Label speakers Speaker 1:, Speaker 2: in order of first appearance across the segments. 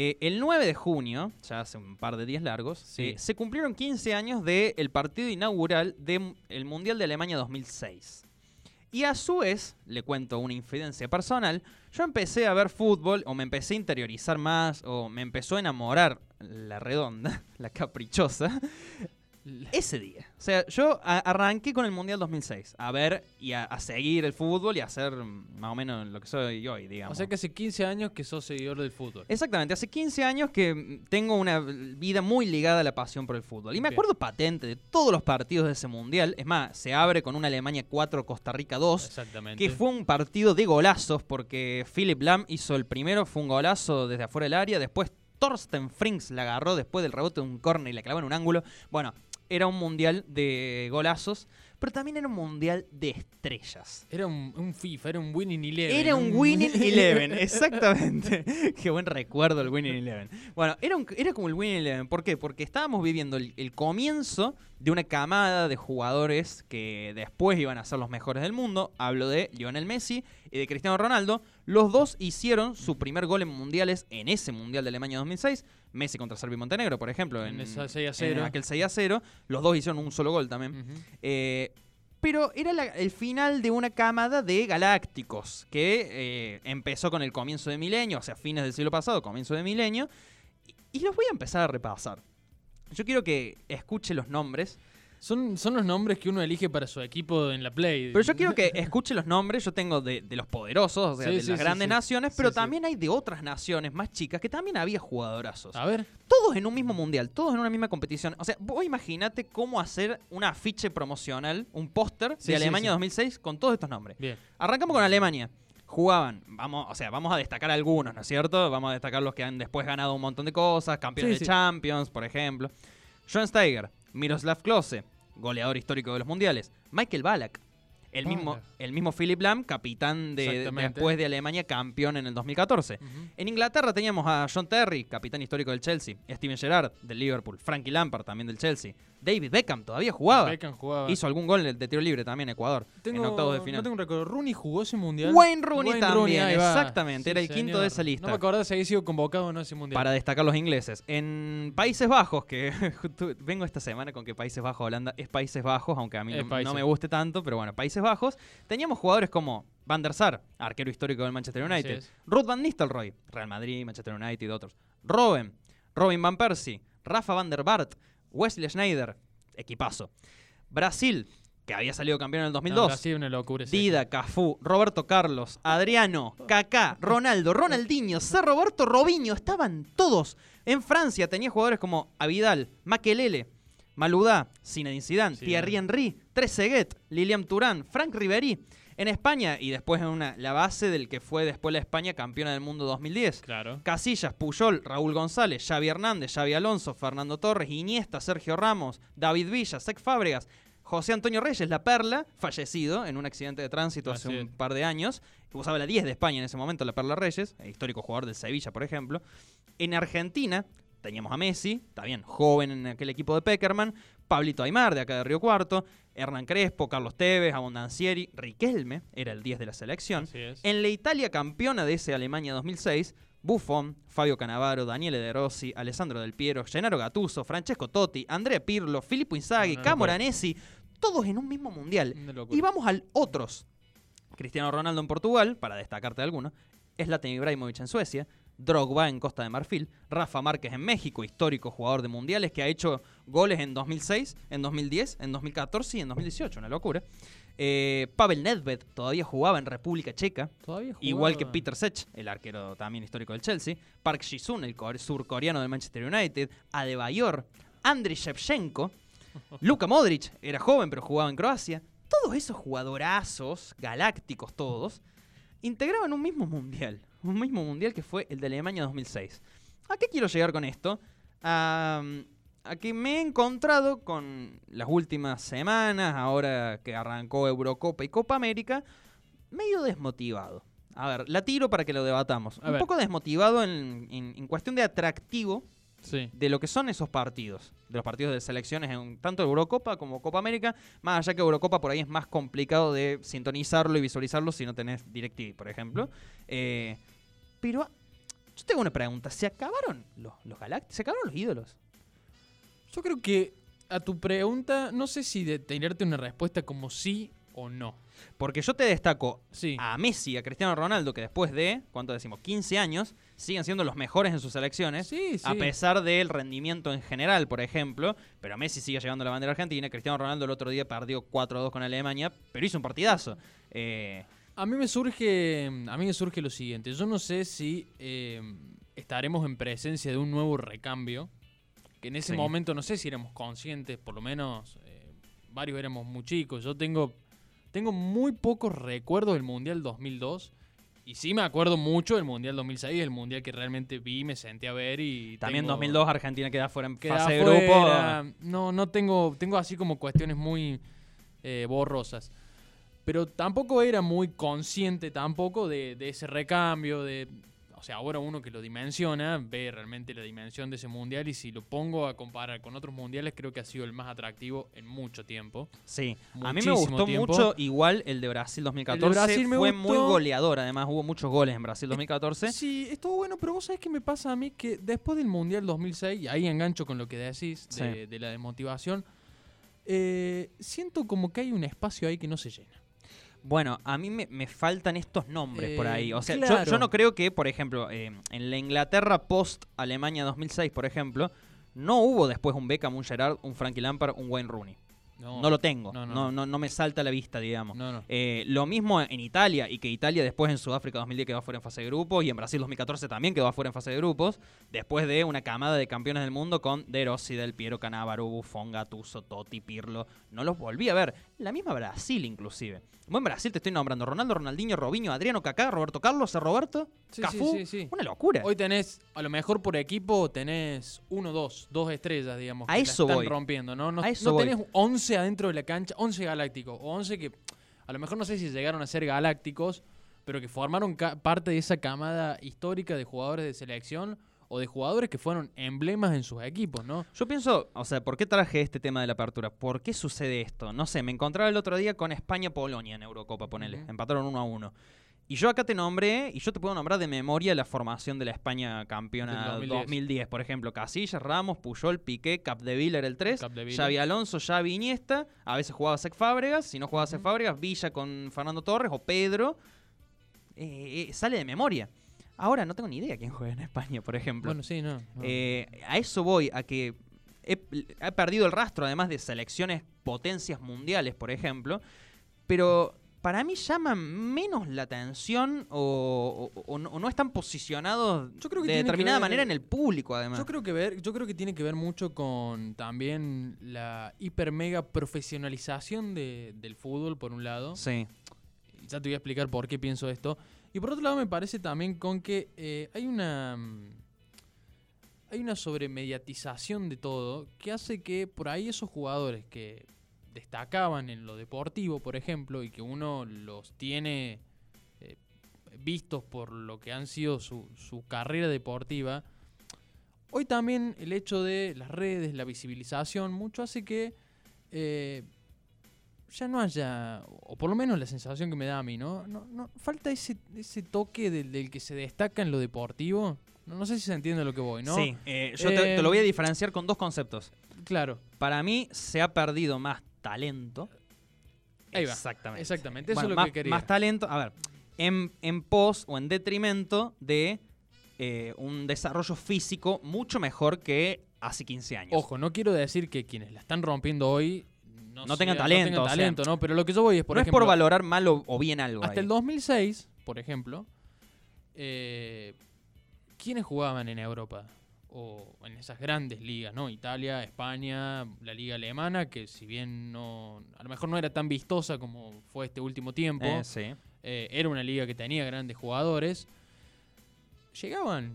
Speaker 1: Eh, el 9 de junio, ya hace un par de días largos,
Speaker 2: Sí.
Speaker 1: eh, se cumplieron 15 años del partido inaugural del Mundial de Alemania 2006. Y a su vez, le cuento una infidencia personal, yo empecé a ver fútbol, o me empecé a interiorizar más, o me empezó a enamorar la redonda, la caprichosa, ese día. O sea, yo arranqué con el Mundial 2006, a ver y a, a seguir el fútbol y a hacer más o menos lo que soy hoy, digamos.
Speaker 2: O sea que hace 15 años que sos seguidor del fútbol.
Speaker 1: Exactamente, hace 15 años que tengo una vida muy ligada a la pasión por el fútbol. Y me
Speaker 2: Bien.
Speaker 1: acuerdo patente de todos los partidos de ese mundial. Es más, se abre con una Alemania 4, Costa Rica 2.
Speaker 2: Exactamente.
Speaker 1: Que fue un partido de golazos porque Philip Lam hizo el primero, fue un golazo desde afuera del área. Después Thorsten Frings la agarró después del rebote de un córner y la clavó en un ángulo. Bueno, era un mundial de golazos, pero también era un mundial de estrellas.
Speaker 2: Era un, un FIFA, era un Winning Eleven.
Speaker 1: Era un Winning Eleven, exactamente. Qué buen recuerdo el Winning Eleven. Bueno, era, un- era como el Winning Eleven. ¿Por qué? Porque estábamos viviendo el, el comienzo de una camada de jugadores que después iban a ser los mejores del mundo. Hablo de Lionel Messi y de Cristiano Ronaldo. Los dos hicieron su primer gol en mundiales en ese Mundial de Alemania 2006. Messi contra Serbia y Montenegro, por ejemplo.
Speaker 2: En
Speaker 1: En,
Speaker 2: esa 6 a
Speaker 1: en
Speaker 2: 0.
Speaker 1: aquel 6 a 0. Los dos hicieron un solo gol también. Eh, pero era la- el final de una camada de galácticos que eh, empezó con el comienzo de milenio, o sea, fines del siglo pasado, comienzo de milenio. Y, y los voy a empezar a repasar. Yo quiero que escuche los nombres,
Speaker 2: Son, son los nombres que uno elige para su equipo en la Play.
Speaker 1: pero yo quiero que escuche los nombres. Yo tengo de, de los poderosos, o sea,
Speaker 2: Sí,
Speaker 1: de
Speaker 2: sí,
Speaker 1: las
Speaker 2: sí,
Speaker 1: grandes naciones, pero también hay de otras naciones más chicas que también había jugadorazos.
Speaker 2: A ver.
Speaker 1: todos en un mismo mundial, todos en una misma competición. O sea, vos imagínate cómo hacer un afiche promocional, un póster de Alemania
Speaker 2: sí.
Speaker 1: 2006 con todos estos nombres.
Speaker 2: Bien.
Speaker 1: Arrancamos con Alemania. Jugaban, vamos, o sea, vamos a destacar algunos, ¿no es cierto? Vamos a destacar los que han después ganado un montón de cosas, campeones
Speaker 2: Sí,
Speaker 1: de
Speaker 2: sí.
Speaker 1: Champions, por ejemplo. John Steiger, Miroslav Klose, goleador histórico de los mundiales. Michael Ballack, el mismo,
Speaker 2: Ballack.
Speaker 1: el mismo Philip Lam, capitán de, después de Alemania, campeón en el 2014.
Speaker 2: Ujú.
Speaker 1: En Inglaterra teníamos a John Terry, capitán histórico del Chelsea, Steven Gerrard del Liverpool, Frankie Lampard también del Chelsea, David Beckham todavía jugaba.
Speaker 2: Beckham jugaba.
Speaker 1: Hizo algún gol de tiro libre también en Ecuador,
Speaker 2: Tengo-
Speaker 1: en octavos de final.
Speaker 2: No tengo un recuerdo. Rooney jugó ese mundial.
Speaker 1: Wayne Rooney
Speaker 2: Wayne
Speaker 1: también, exactamente, era el quinto de esa lista.
Speaker 2: No me acordaba si había sido convocado o no ese mundial.
Speaker 1: Para destacar los ingleses. En Países Bajos, que vengo esta semana con que Países Bajos, Holanda es Países Bajos, aunque a mí no, me guste tanto, pero bueno, Países Bajos. Teníamos jugadores como Van der Sar, arquero histórico del Manchester United. Ruth Van Nistelrooy, Real Madrid, Manchester United y otros. Robben, Robin Van Persie, Rafa Van der Bart, Wesley Schneider, equipazo. Brasil, que había salido campeón en el 2002.
Speaker 2: No, Brasil una locura.
Speaker 1: Dida, Cafú, Roberto Carlos, Adriano, Kaká, Ronaldo, Ronaldinho, C. Roberto, Robinho, estaban todos. En Francia tenía jugadores como Avidal, Makelele, Maludá, Zinedine Zidane. Thierry Henry, Trezeguet, Lilian Turán, Frank Riveri. En España, y después en una, la base del que fue después la España campeona del mundo 2010.
Speaker 2: Claro.
Speaker 1: Casillas, Puyol, Raúl González, Xavi Hernández, Xavi Alonso, Fernando Torres, Iniesta, Sergio Ramos, David Villa, Sec Fábregas, José Antonio Reyes, La Perla, fallecido en un accidente de tránsito hace un par de años. Usaba la 10 de España en ese momento, La Perla Reyes, histórico jugador del Sevilla, por ejemplo. En Argentina teníamos a Messi, también joven en aquel equipo de Peckerman, Pablito Aymar, de acá de Río Cuarto, Hernán Crespo, Carlos Tevez, Abondancieri, Riquelme, era el 10 de la selección.
Speaker 2: Es.
Speaker 1: En la Italia campeona de ese Alemania 2006, Buffon, Fabio Cannavaro, Daniele De Rossi, Alessandro Del Piero, Gennaro Gattuso, Francesco Totti, Andrea Pirlo, Filippo Inzaghi,
Speaker 2: No, no, no
Speaker 1: Camoranesi, todos en un mismo mundial. Y vamos al otros. Cristiano Ronaldo en Portugal, para destacarte alguno, Zlatan Ibrahimovic en Suecia, Drogba en Costa de Marfil, Rafa Márquez en México, histórico jugador de mundiales que ha hecho goles en 2006, en 2010, en 2014 y en 2018, una locura. Eh, Pavel Nedved todavía jugaba en República Checa,
Speaker 2: Todavía
Speaker 1: Igual que. Peter Sech, el arquero también histórico del Chelsea, Park Ji-sung, el core- surcoreano del Manchester United, Adebayor, Andriy Shevchenko, Luka Modric, era joven pero jugaba en Croacia. Todos esos jugadorazos, galácticos todos, integraban un mismo mundial. Un mismo mundial que fue el de Alemania 2006. ¿A qué quiero llegar con esto? A, a que me he encontrado con las últimas semanas, ahora que arrancó Eurocopa y Copa América, medio desmotivado. A ver, la tiro para que lo debatamos.
Speaker 2: A
Speaker 1: un
Speaker 2: ver.
Speaker 1: poco desmotivado en, en- en cuestión de atractivo
Speaker 2: Sí.
Speaker 1: de lo que son esos partidos, de los partidos de selecciones en tanto Eurocopa como Copa América, más allá que Eurocopa por ahí es más complicado de sintonizarlo y visualizarlo si no tenés DirecTV, por ejemplo. Eh, pero Yo tengo una pregunta. ¿Se acabaron los, los Galácticos? ¿Se acabaron los ídolos?
Speaker 2: Yo creo que a tu pregunta, no sé si de tenerte una respuesta como sí o no.
Speaker 1: Porque yo te destaco
Speaker 2: Sí.
Speaker 1: a Messi a Cristiano Ronaldo, que después de, ¿cuánto decimos? 15 años, siguen siendo los mejores en sus selecciones.
Speaker 2: Sí, sí.
Speaker 1: A pesar del rendimiento en general, por ejemplo. Pero Messi sigue llevando la bandera argentina. Cristiano Ronaldo el otro día perdió 4-2 con Alemania, pero hizo un partidazo. Eh,
Speaker 2: A mí me surge, a mí me surge lo siguiente. Yo no sé si eh, estaremos en presencia de un nuevo recambio. Que en ese
Speaker 1: Sí.
Speaker 2: momento no sé si éramos conscientes, por lo menos eh, varios éramos muy chicos. Yo tengo, tengo muy pocos recuerdos del Mundial 2002. Y sí me acuerdo mucho del Mundial 2006, el Mundial que realmente vi, me senté a ver y...
Speaker 1: también
Speaker 2: tengo-
Speaker 1: 2002 Argentina queda fuera en
Speaker 2: queda
Speaker 1: fase de grupo.
Speaker 2: No, no tengo, tengo así como cuestiones muy eh, borrosas. Pero tampoco era muy consciente tampoco de, de ese recambio, de... O sea, ahora uno que lo dimensiona, ve realmente la dimensión de ese mundial y si lo pongo a comparar con otros mundiales, creo que ha sido el más atractivo en mucho tiempo.
Speaker 1: Sí, a mí me
Speaker 2: Muchísimo
Speaker 1: gustó
Speaker 2: tiempo.
Speaker 1: mucho igual el de Brasil 2014.
Speaker 2: Brasil me
Speaker 1: Fue
Speaker 2: gustó.
Speaker 1: muy goleador, además hubo muchos goles en Brasil 2014.
Speaker 2: Sí, estuvo bueno, pero vos sabés qué me pasa a mí que después del Mundial 2006, y ahí engancho con lo que decís de,
Speaker 1: Sí.
Speaker 2: de la desmotivación, eh, siento como que hay un espacio ahí que no se llena.
Speaker 1: Bueno, a mí me, me faltan estos nombres por
Speaker 2: Eh,
Speaker 1: ahí. O sea, yo- yo, no creo que, por ejemplo, eh, en la Inglaterra post-Alemania 2006, por ejemplo, no hubo después un Beckham, un Gerard, un Frankie Lampard, un Wayne Rooney. No, lo tengo.
Speaker 2: no,
Speaker 1: No,
Speaker 2: no.
Speaker 1: no, no, me salta a la vista, digamos.
Speaker 2: No, no.
Speaker 1: Eh, lo mismo en Italia, y que Italia después en Sudáfrica 2010 quedó fuera en fase de grupos, y en Brasil 2014 también quedó fuera en fase de grupos, después de una camada de campeones del mundo con De Rossi, Del Piero, Canavaro, Buffon, Gattuso, Totti, Pirlo. No los volví a ver. La misma Brasil, inclusive. Buen Brasil te estoy nombrando. Ronaldo, Ronaldinho, Robinho, Adriano, Kaká, Roberto Carlos, Roberto,
Speaker 2: Sí,
Speaker 1: Cafú.
Speaker 2: sí, sí.
Speaker 1: Una locura.
Speaker 2: Hoy tenés, a lo mejor por equipo, tenés uno, dos, dos estrellas, digamos.
Speaker 1: A
Speaker 2: que la
Speaker 1: eso
Speaker 2: están
Speaker 1: voy.
Speaker 2: rompiendo, ¿no? No,
Speaker 1: A eso
Speaker 2: no
Speaker 1: voy.
Speaker 2: tenés 11 adentro de la cancha, 11 galácticos, o 11 que a lo mejor no sé si llegaron a ser galácticos, pero que formaron parte de esa camada histórica de jugadores de selección o de jugadores que fueron emblemas en sus equipos, ¿no?
Speaker 1: Yo pienso, o sea, ¿por qué traje este tema de la apertura? ¿Por qué sucede esto? No sé, me encontraba el otro día con España-Polonia en Eurocopa, ponele. Empataron uno a uno. Y yo acá te nombré, y yo te puedo nombrar de memoria la formación de la España campeona
Speaker 2: Del
Speaker 1: 2010.
Speaker 2: 2010.
Speaker 1: por ejemplo. Casillas, Ramos, Puyol, Piqué, Capdeville era el 3,
Speaker 2: Capdeville.
Speaker 1: Xavi Alonso, Xavi Iniesta, a veces jugaba Sec Fábregas, si no jugaba Sec. Fábregas, Villa con Fernando Torres o Pedro. Eh, eh, sale de memoria. Ahora no tengo ni idea quién juega en España, por ejemplo.
Speaker 2: Bueno, sí, no. no.
Speaker 1: Eh, a eso voy, a que he, he perdido el rastro, además de selecciones potencias mundiales, por ejemplo, pero para mí llaman menos la atención o, o- o no, o no están posicionados
Speaker 2: Yo creo que
Speaker 1: de
Speaker 2: que
Speaker 1: determinada
Speaker 2: ver-
Speaker 1: manera en el público, además.
Speaker 2: Yo creo que ver, yo creo que tiene que ver mucho con también la hiper mega profesionalización de- del fútbol, por un lado.
Speaker 1: Sí,
Speaker 2: Ya te voy a explicar por qué pienso esto. Y por otro lado me parece también con que eh, hay una hay una sobremediatización de todo que hace que por ahí esos jugadores que destacaban en lo deportivo, por ejemplo, y que uno los tiene eh, vistos por lo que han sido su, su carrera deportiva, hoy también el hecho de las redes, la visibilización, mucho hace que eh, ya no haya, o por lo menos la sensación que me da a mí, ¿no? no, no falta ese, ese toque del, del que se destaca en lo deportivo. No, no sé si se entiende lo que voy, ¿no?
Speaker 1: sí. eh, yo te, te lo voy a diferenciar con dos conceptos.
Speaker 2: Claro,
Speaker 1: Para mí se ha perdido más talento.
Speaker 2: Ahí va.
Speaker 1: Exactamente.
Speaker 2: exactamente. Eso
Speaker 1: Bueno,
Speaker 2: es lo
Speaker 1: más,
Speaker 2: que quería.
Speaker 1: más talento, a ver, en, en pos o en detrimento de eh, un desarrollo físico mucho mejor que hace 15 años.
Speaker 2: Ojo, no quiero decir que quienes la están rompiendo hoy no,
Speaker 1: No tengan talento,
Speaker 2: tengan
Speaker 1: o sea,
Speaker 2: talento, ¿no? Pero lo que yo voy es, por
Speaker 1: no
Speaker 2: ejemplo,
Speaker 1: es por valorar mal o, o bien algo.
Speaker 2: hasta
Speaker 1: ahí.
Speaker 2: el 2006, por ejemplo, eh, ¿quiénes jugaban en Europa? O en esas grandes ligas, ¿no? Italia, España, la liga alemana, que si bien no, a lo mejor no era tan vistosa como fue este último tiempo,
Speaker 1: Eh, sí.
Speaker 2: eh, era una liga que tenía grandes jugadores, llegaban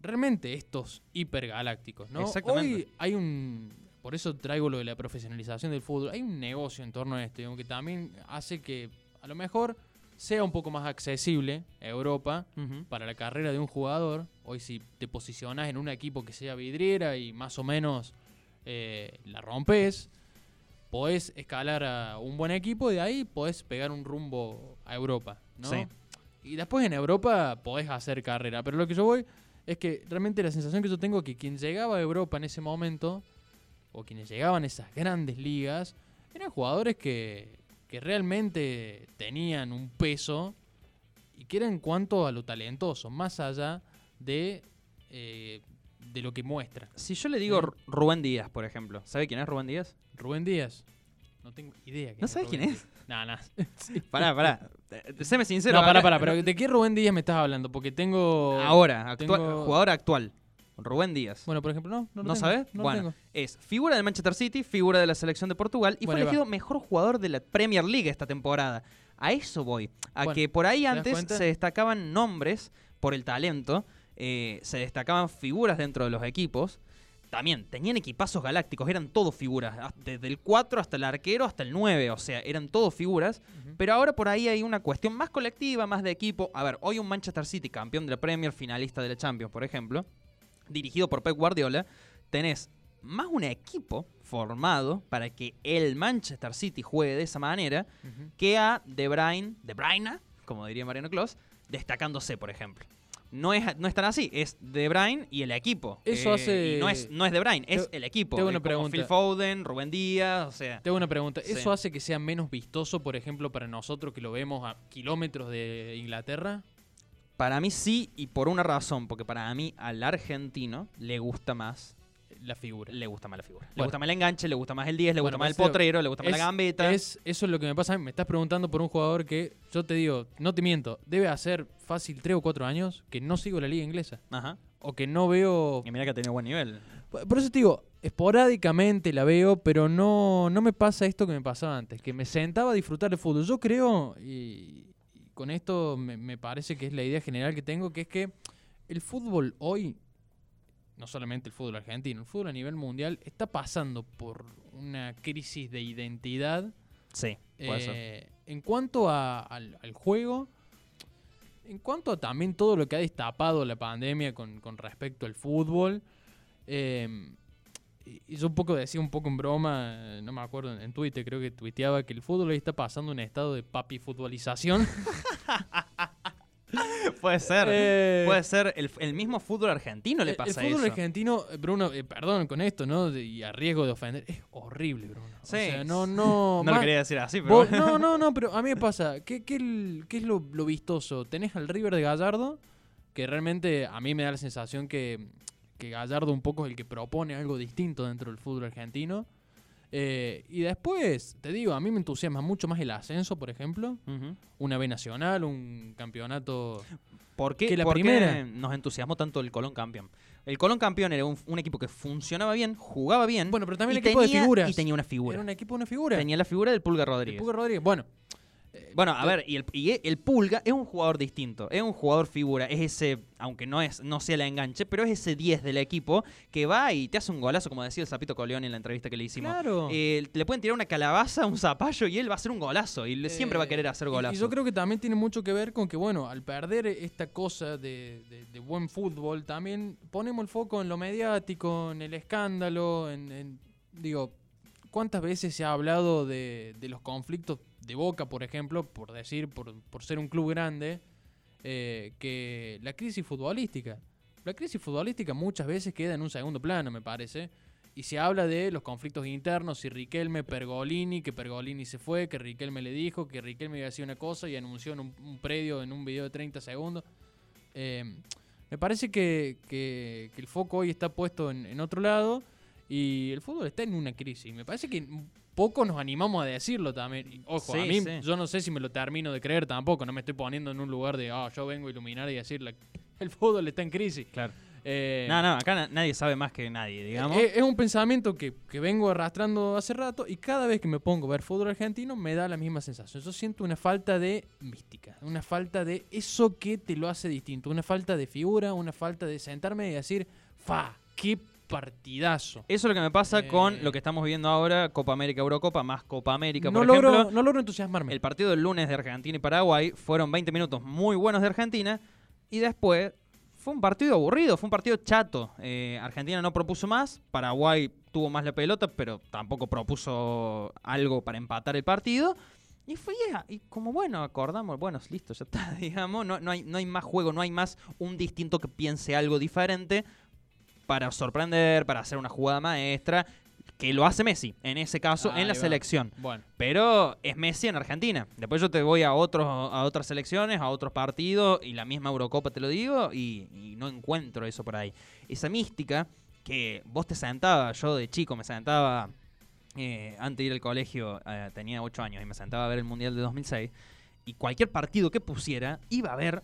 Speaker 2: realmente estos hipergalácticos, ¿no?
Speaker 1: Exactamente.
Speaker 2: Hoy hay un, por eso traigo lo de la profesionalización del fútbol, hay un negocio en torno a esto, digamos, que también hace que a lo mejor sea un poco más accesible a Europa para la carrera de un jugador. Hoy si te posicionas en un equipo que sea vidriera y más o menos eh, la rompes, podés escalar a un buen equipo y de ahí podés pegar un rumbo a Europa, ¿no?
Speaker 1: Sí.
Speaker 2: Y después en Europa podés hacer carrera. Pero lo que yo voy es que realmente la sensación que yo tengo es que quien llegaba a Europa en ese momento, o quienes llegaban a esas grandes ligas, eran jugadores que, que realmente tenían un peso y que era en cuanto a lo talentoso, más allá de, eh, de lo que muestra.
Speaker 1: Si yo le digo. Ru- Rubén Díaz, por ejemplo, ¿sabe quién es Rubén Díaz?
Speaker 2: Rubén Díaz. No tengo idea. quién
Speaker 1: ¿No sabes quién
Speaker 2: Díaz. No, no. Sí.
Speaker 1: Pará, pará. Eh, Séme sincero.
Speaker 2: No, pará, pará, pero ¿de qué Rubén Díaz me estás hablando? Porque tengo...
Speaker 1: Ahora, actua-
Speaker 2: tengo-
Speaker 1: jugador actual. Rubén Díaz.
Speaker 2: Bueno, por ejemplo, no, no lo
Speaker 1: ¿No
Speaker 2: tengo,
Speaker 1: sabes?
Speaker 2: No lo
Speaker 1: Bueno,
Speaker 2: tengo.
Speaker 1: es figura del Manchester City, figura de la selección de Portugal y
Speaker 2: Bueno,
Speaker 1: fue
Speaker 2: va.
Speaker 1: elegido mejor jugador de la Premier League esta temporada. A eso voy. A
Speaker 2: Bueno,
Speaker 1: que por ahí antes se destacaban nombres por el talento, eh, se destacaban figuras dentro de los equipos. También tenían equipazos galácticos, eran todos figuras, desde el 4 hasta el arquero hasta el 9, o sea, eran todos figuras. Pero ahora por ahí hay una cuestión más colectiva, más de equipo. A ver, hoy un Manchester City, campeón de la Premier, finalista de la Champions, por ejemplo, dirigido por Pep Guardiola, tenés más un equipo formado para que el Manchester City juegue de esa manera que a De Bruyne, De Bruyne, como diría Mariano Clos, destacándose, por ejemplo. No es, no es tan así, es De Bruyne y el equipo. Eh,
Speaker 2: Eso hace-
Speaker 1: y no es, no es De Bruyne, es
Speaker 2: Te-
Speaker 1: el equipo.
Speaker 2: tengo una pregunta.
Speaker 1: Phil Foden, Rubén Díaz, o sea...
Speaker 2: Te hago una pregunta.
Speaker 1: Sí.
Speaker 2: ¿Eso hace que sea menos vistoso, por ejemplo, para nosotros que lo vemos a kilómetros de Inglaterra?
Speaker 1: Para mí sí, y por una razón, porque para mí al argentino le gusta más,
Speaker 2: La figura.
Speaker 1: le gusta más la figura. Le gusta más el enganche, le gusta más el 10, le
Speaker 2: Bueno,
Speaker 1: gusta más el potrero, le gusta más la gambeta.
Speaker 2: Es, eso es lo que me pasa. a mí. Me estás preguntando por un jugador que, yo te digo, no te miento, debe hacer fácil 3 o 4 años que no sigo la liga inglesa.
Speaker 1: Ajá.
Speaker 2: O que no veo...
Speaker 1: Y mira que ha tenido buen nivel.
Speaker 2: Por eso te digo, esporádicamente la veo, pero no, no me pasa esto que me pasaba antes, que me sentaba a disfrutar el fútbol. Yo creo, y con esto me, me parece que es la idea general que tengo, que es que el fútbol hoy, no solamente el fútbol argentino, el fútbol a nivel mundial, está pasando por una crisis de identidad
Speaker 1: Sí, puede ser.
Speaker 2: eh, en cuanto a- al, al juego, en cuanto a también todo lo que ha destapado la pandemia con, con respecto al fútbol, eh, y yo un poco decía un poco en broma, no me acuerdo, en, Twitter creo que tuiteaba que el fútbol hoy está pasando un estado de papi futbolización.
Speaker 1: Puede ser.
Speaker 2: Eh,
Speaker 1: Puede ser. El, el mismo fútbol argentino le pasa
Speaker 2: el fútbol
Speaker 1: eso.
Speaker 2: argentino, eh, Bruno, eh, perdón con esto, ¿no? De- y a riesgo de ofender, es horrible, Bruno. O
Speaker 1: Sí.
Speaker 2: sea, no, no.
Speaker 1: No lo quería decir así, pero.
Speaker 2: Vos- no, no, no, pero a mí me pasa. ¿Qué, qué, el- qué es lo, lo vistoso? Tenés al River de Gallardo, que realmente a mí me da la sensación que, que Gallardo un poco es el que propone algo distinto dentro del fútbol argentino. Eh, y después, te digo, a mí me entusiasma mucho más el ascenso, por ejemplo. Una B nacional, un campeonato.
Speaker 1: ¿Por qué,
Speaker 2: Que la
Speaker 1: por qué nos entusiasmó tanto el Colón campeón? El Colón campeón era un, un equipo que funcionaba bien, jugaba bien.
Speaker 2: Bueno, pero también el equipo de
Speaker 1: tenía-
Speaker 2: figuras.
Speaker 1: Y tenía una figura.
Speaker 2: Era un equipo, una figura.
Speaker 1: Tenía la figura del Pulga
Speaker 2: El
Speaker 1: Rodríguez.
Speaker 2: Puga Rodríguez. Bueno,
Speaker 1: Bueno, a ver, y el, y el Pulga es un jugador distinto, es un jugador figura, es ese, aunque no es no sea la enganche, pero es ese 10 del equipo que va y te hace un golazo, como decía el Zapito Coleón en la entrevista que le hicimos.
Speaker 2: claro.
Speaker 1: Eh, le pueden tirar una calabaza, un zapallo y él va a hacer un golazo y siempre va a querer hacer
Speaker 2: Eh, y-
Speaker 1: golazo.
Speaker 2: Y yo creo que también tiene mucho que ver con que, bueno, al perder esta cosa de, de- de buen fútbol, también ponemos el foco en lo mediático, en el escándalo, en, en- digo, ¿cuántas veces se ha hablado de, de los conflictos de Boca, por ejemplo, por decir, por, por ser un club grande, eh, que la crisis futbolística? La crisis futbolística muchas veces queda en un segundo plano, me parece. Y se habla de los conflictos internos, si Riquelme, Pergolini, que Pergolini se fue, que Riquelme le dijo, que Riquelme iba a una cosa y anunció en un, predio, en un video de 30 segundos. Eh, me parece que, que- el foco hoy está puesto en, en otro lado y el fútbol está en una crisis. Me parece que poco nos animamos a decirlo también. Y, ojo, a mí
Speaker 1: sí.
Speaker 2: yo no sé si me lo termino de creer tampoco, no me estoy poniendo en un lugar de, ah, yo vengo a iluminar y decir, la- el fútbol está en crisis.
Speaker 1: Claro.
Speaker 2: Eh,
Speaker 1: No, no, acá na- nadie sabe más que nadie, digamos.
Speaker 2: es, es un pensamiento que, que vengo arrastrando hace rato y cada vez que me pongo a ver fútbol argentino me da la misma sensación. Yo siento una falta de mística, una falta de eso que te lo hace distinto, una falta de figura, una falta de sentarme y decir, fa, qué partidazo.
Speaker 1: Eso es lo que me pasa
Speaker 2: Eh,
Speaker 1: con lo que estamos viendo ahora, Copa América, Eurocopa, más Copa América,
Speaker 2: No
Speaker 1: por
Speaker 2: logro,
Speaker 1: ejemplo.
Speaker 2: no logro entusiasmarme.
Speaker 1: El partido del lunes de Argentina y Paraguay fueron 20 minutos muy buenos de Argentina y después fue un partido aburrido, fue un partido chato. Eh, Argentina no propuso más, Paraguay tuvo más la pelota, pero tampoco propuso algo para empatar el partido. Y fue, y como bueno, acordamos, bueno, listo, ya está, digamos, no, no, hay, no hay más juego, no hay más un distinto que piense algo diferente para sorprender, para hacer una jugada maestra, que lo hace Messi, en ese caso, en la
Speaker 2: va.
Speaker 1: selección.
Speaker 2: Bueno,
Speaker 1: Pero es Messi en Argentina. Después yo te voy a otros a otras selecciones, a otros partidos, y la misma Eurocopa te lo digo, y, y no encuentro eso por ahí. Esa mística que vos te sentabas, yo de chico me sentaba, eh, antes de ir al colegio, eh, tenía 8 años, y me sentaba a ver el Mundial de 2006, y cualquier partido que pusiera, iba a ver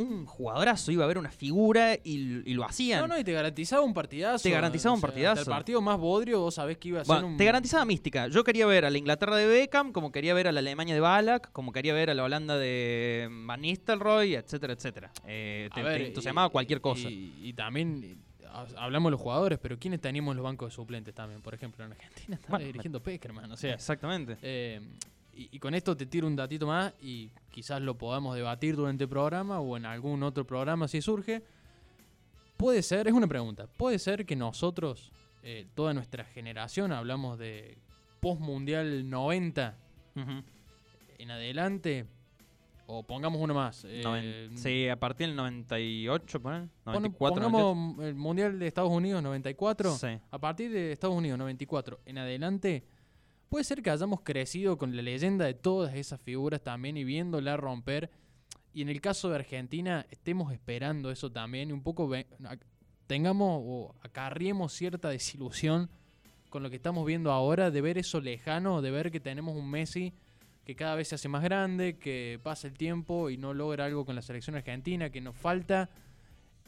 Speaker 1: un jugadorazo, iba a ver una figura, y, y lo hacían.
Speaker 2: no, no, y te garantizaba un partidazo.
Speaker 1: Te garantizaba un partidazo.
Speaker 2: el partido más bodrio, vos sabés que iba a ser
Speaker 1: Bueno,
Speaker 2: un.
Speaker 1: te garantizaba mística. Yo quería ver a la Inglaterra de Beckham, como quería ver a la Alemania de Ballack, como quería ver a la Holanda de Van Nistelrooy, etcétera, etcétera. Eh, te,
Speaker 2: ver,
Speaker 1: te
Speaker 2: y-
Speaker 1: entusiasmaba cualquier cosa.
Speaker 2: Y, y también eh, ha- hablamos de los jugadores, pero ¿quiénes teníamos en los bancos de suplentes también? Por ejemplo, en Argentina estaba
Speaker 1: Bueno,
Speaker 2: dirigiendo Peckerman, o sea.
Speaker 1: Exactamente.
Speaker 2: eh, y, y con esto te tiro un datito más y quizás lo podamos debatir durante el programa o en algún otro programa si surge. Puede ser, es una pregunta, puede ser que nosotros, eh, toda nuestra generación, hablamos de post-mundial 90
Speaker 1: Ujú.
Speaker 2: en adelante, o pongamos uno más. eh,
Speaker 1: sí, a partir del 98, ponen.
Speaker 2: pon-
Speaker 1: 94,
Speaker 2: pongamos el mundial de Estados Unidos 94.
Speaker 1: 98. Sí.
Speaker 2: A partir de Estados Unidos 94 en adelante, puede ser que hayamos crecido con la leyenda de todas esas figuras también y viéndola romper. Y en el caso de Argentina, estemos esperando eso también y un poco tengamos o acarriemos cierta desilusión con lo que estamos viendo ahora, de ver eso lejano, de ver que tenemos un Messi que cada vez se hace más grande, que pasa el tiempo y no logra algo con la selección argentina, que nos falta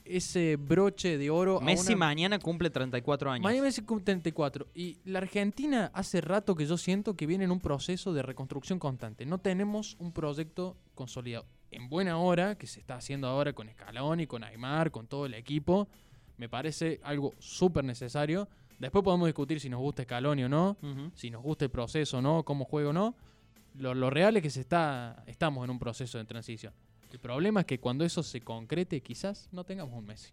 Speaker 2: ese broche de oro. a
Speaker 1: Messi
Speaker 2: una-
Speaker 1: mañana cumple 34 años.
Speaker 2: Miami Messi cumple 34. Y la Argentina hace rato que yo siento que viene en un proceso de reconstrucción constante. No tenemos un proyecto consolidado. En buena hora, que se está haciendo ahora con Scaloni, con Aymar, con todo el equipo, me parece algo súper necesario. Después podemos discutir si nos gusta Scaloni o no, si nos gusta el proceso o no, cómo juega o no. Lo, lo real es que se está, estamos en un proceso de transición. El problema es que cuando eso se concrete, quizás no tengamos un Messi.